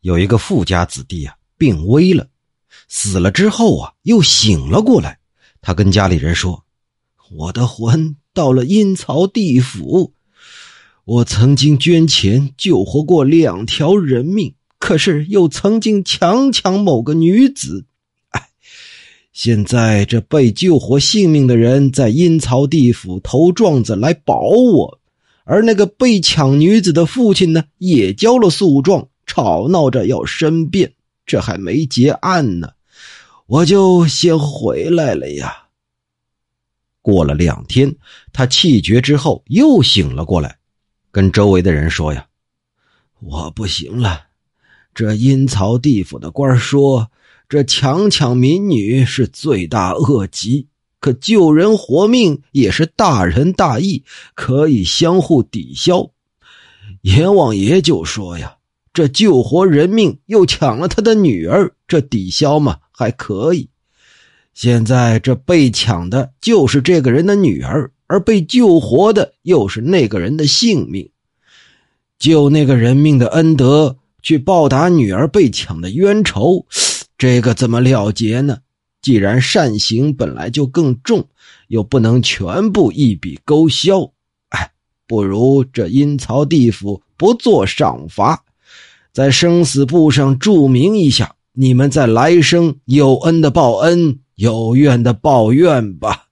有一个富家子弟啊，病危了，死了之后啊，又醒了过来。他跟家里人说：“我的魂到了阴曹地府，我曾经捐钱救活过两条人命，可是又曾经强抢某个女子。哎，现在这被救活性命的人在阴曹地府投状子来保我，而那个被抢女子的父亲呢，也交了诉状。”吵闹着要申辩，这还没结案呢，我就先回来了呀。过了两天，他气绝之后又醒了过来，跟周围的人说：“呀，我不行了。这阴曹地府的官说，这强抢民女是罪大恶极，可救人活命也是大仁大义，可以相互抵消。阎王爷就说呀。”这救活人命又抢了他的女儿，这抵消嘛还可以。现在这被抢的就是这个人的女儿，而被救活的又是那个人的性命。救那个人命的恩德，去报答女儿被抢的冤仇，这个怎么了结呢？既然善行本来就更重，又不能全部一笔勾销，哎，不如这阴曹地府不做赏罚。在生死簿上注明一下，你们在来生有恩的报恩，有怨的报怨吧。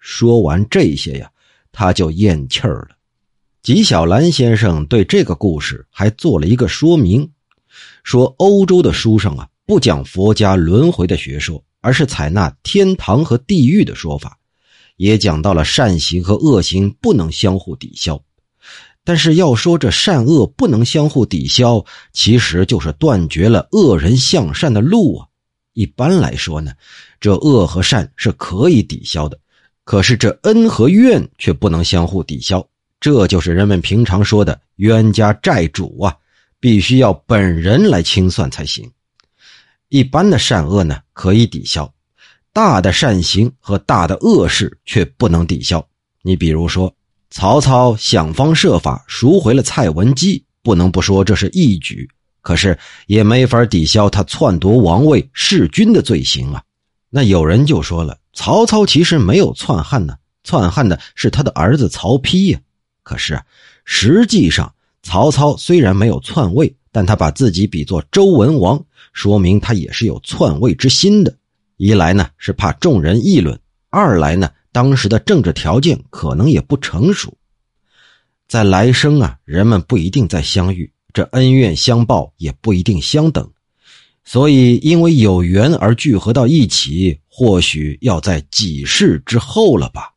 说完这些呀，他就咽气儿了。纪晓岚先生对这个故事还做了一个说明，说欧洲的书上啊不讲佛家轮回的学说，而是采纳天堂和地狱的说法，也讲到了善行和恶行不能相互抵消。但是要说这善恶不能相互抵消，其实就是断绝了恶人向善的路啊。一般来说呢，这恶和善是可以抵消的，可是这恩和怨却不能相互抵消。这就是人们平常说的冤家债主啊，必须要本人来清算才行。一般的善恶呢可以抵消，大的善行和大的恶事却不能抵消。你比如说。曹操想方设法赎回了蔡文姬，不能不说这是义举，可是也没法抵消他篡夺王位、弑君的罪行啊。那有人就说了，曹操其实没有篡汉呢，篡汉的是他的儿子曹丕呀。可是啊，实际上曹操虽然没有篡位，但他把自己比作周文王，说明他也是有篡位之心的。一来呢是怕众人议论，二来呢。当时的政治条件可能也不成熟，在来生啊，人们不一定再相遇，这恩怨相报也不一定相等，所以因为有缘而聚合到一起，或许要在几世之后了吧。